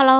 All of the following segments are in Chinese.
Halo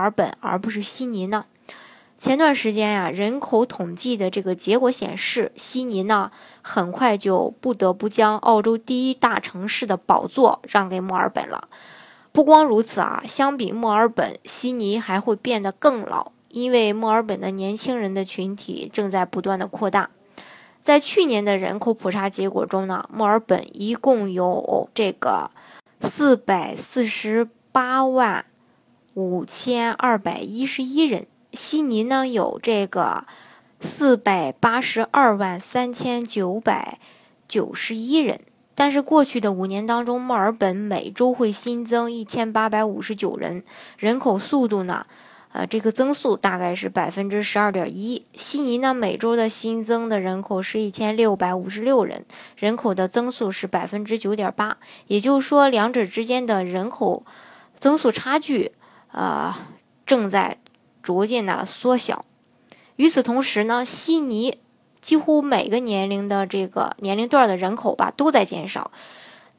尔本而不是悉尼呢？前段时间呀，人口统计的这个结果显示，悉尼呢很快就不得不将澳洲第一大城市的宝座让给墨尔本了。不光如此啊，相比墨尔本，悉尼还会变得更老，因为墨尔本的年轻人的群体正在不断的扩大。在去年的人口普查结果中呢，墨尔本一共有这个四百四十八万五千二百一十一人，悉尼呢有这个四百八十二万三千九百九十一人。但是过去的五年当中，墨尔本每周会新增一千八百五十九人，人口速度呢？呃，这个增速大概是百分之十二点一。悉尼呢，每周的新增的人口是一千六百五十六人，人口的增速是百分之九点八。也就是说，两者之间的人口增速差距，呃，正在逐渐的缩小。与此同时呢，悉尼几乎每个年龄的这个年龄段的人口吧都在减少。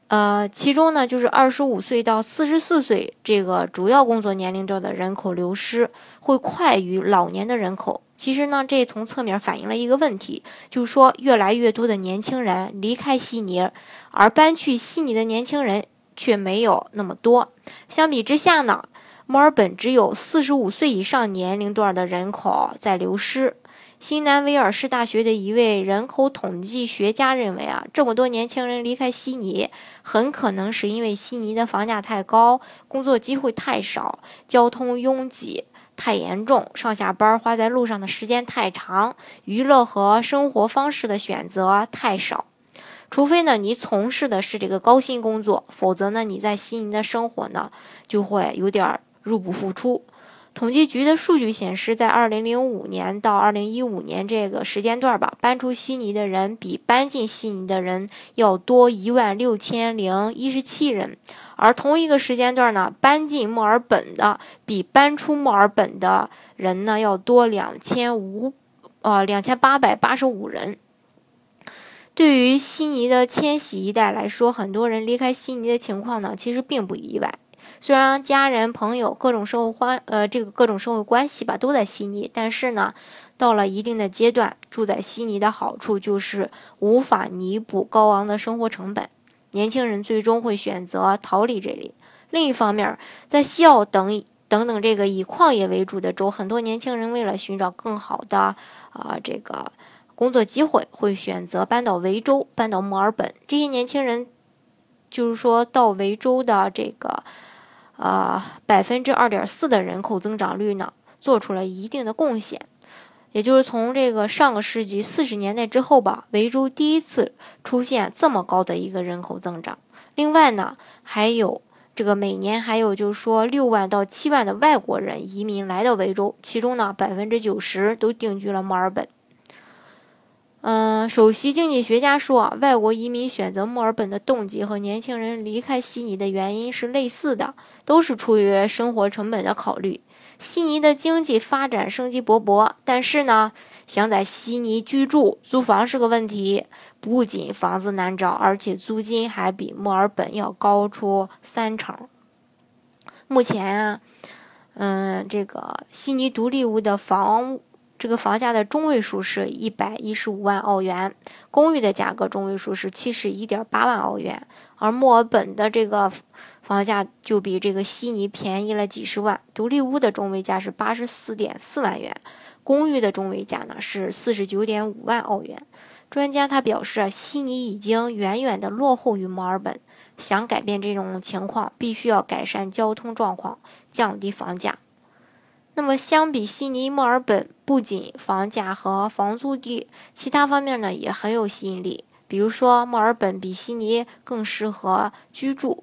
呃，其中呢，就是二十五岁到四十四岁这个主要工作年龄段的人口流失会快于老年的人口。其实呢，这从侧面反映了一个问题，就是说越来越多的年轻人离开悉尼，而搬去悉尼的年轻人却没有那么多。相比之下呢，墨尔本只有四十五岁以上年龄段的人口在流失。新南威尔士大学的一位人口统计学家认为啊，这么多年轻人离开悉尼，很可能是因为悉尼的房价太高，工作机会太少，交通拥挤太严重，上下班花在路上的时间太长，娱乐和生活方式的选择太少。除非呢，你从事的是这个高薪工作，否则呢，你在悉尼的生活呢，就会有点入不敷出。统计局的数据显示，在2005年到2015年这个时间段吧，搬出悉尼的人比搬进悉尼的人要多一万六千零一十七人，而同一个时间段呢，搬进墨尔本的比搬出墨尔本的人呢要多两千五，呃，两千八百八十五人。对于悉尼的迁徙一代来说，很多人离开悉尼的情况呢，其实并不意外。虽然家人、朋友、各种社会关呃这个各种社会关系吧都在悉尼，但是呢，到了一定的阶段，住在悉尼的好处就是无法弥补高昂的生活成本，年轻人最终会选择逃离这里。另一方面，在西澳等等等这个以矿业为主的州，很多年轻人为了寻找更好的啊这个工作机会，会选择搬到维州、搬到墨尔本。这些年轻人就是说到维州的这个。呃，百分之二点四的人口增长率呢，做出了一定的贡献。也就是从这个上个世纪四十年代之后吧，维州第一次出现这么高的一个人口增长。另外呢，还有这个每年还有就是说六万到七万的外国人移民来到维州，其中呢百分之九十都定居了墨尔本。首席经济学家说，外国移民选择墨尔本的动机和年轻人离开悉尼的原因是类似的，都是出于生活成本的考虑。悉尼的经济发展生机勃勃，但是呢，想在悉尼居住，租房是个问题。不仅房子难找，而且租金还比墨尔本要高出三成。目前啊，嗯，这个悉尼独立屋的房屋。这个房价的中位数是一百一十五万澳元，公寓的价格中位数是七十一点八万澳元，而墨尔本的这个房价就比这个悉尼便宜了几十万。独立屋的中位价是八十四点四万元，公寓的中位价呢是四十九点五万澳元。专家他表示，悉尼已经远远的落后于墨尔本，想改变这种情况，必须要改善交通状况，降低房价。那么，相比悉尼、墨尔本，不仅房价和房租低，其他方面呢也很有吸引力。比如说，墨尔本比悉尼更适合居住，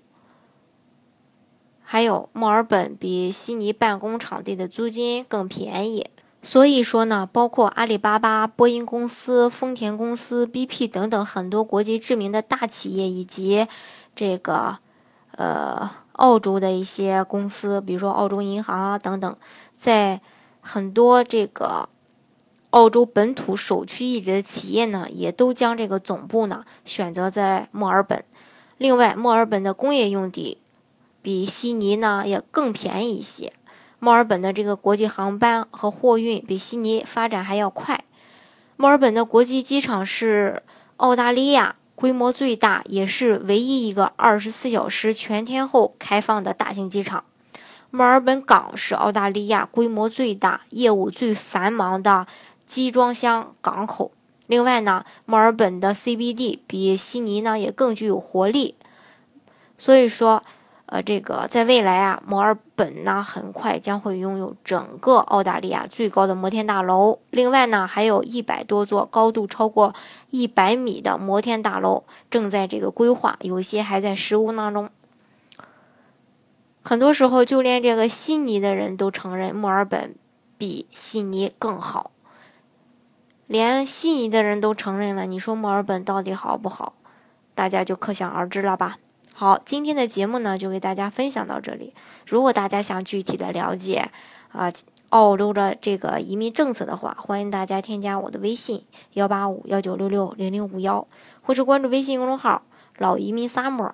还有墨尔本比悉尼办公场地的租金更便宜。所以说呢，包括阿里巴巴、波音公司、丰田公司、BP 等等很多国际知名的大企业，以及这个呃澳洲的一些公司，比如说澳洲银行啊等等，在很多这个澳洲本土首屈一指的企业呢，也都将这个总部呢选择在墨尔本。另外，墨尔本的工业用地比悉尼呢也更便宜一些。墨尔本的这个国际航班和货运比悉尼发展还要快。墨尔本的国际机场是澳大利亚规模最大，也是唯一一个二十四小时全天候开放的大型机场。墨尔本港是澳大利亚规模最大、业务最繁忙的集装箱港口。另外呢，墨尔本的 CBD 比悉尼呢也更具有活力。所以说。呃，这个在未来啊，墨尔本呢很快将会拥有整个澳大利亚最高的摩天大楼。另外呢，还有一百多座高度超过一百米的摩天大楼正在这个规划，有些还在施工当中。很多时候，就连这个悉尼的人都承认墨尔本比悉尼更好。连悉尼的人都承认了，你说墨尔本到底好不好？大家就可想而知了吧。好，今天的节目呢就给大家分享到这里。如果大家想具体的了解啊澳洲的这个移民政策的话，欢迎大家添加我的微信幺八五幺九六六零零五幺，或是关注微信公众号“老移民 summer”，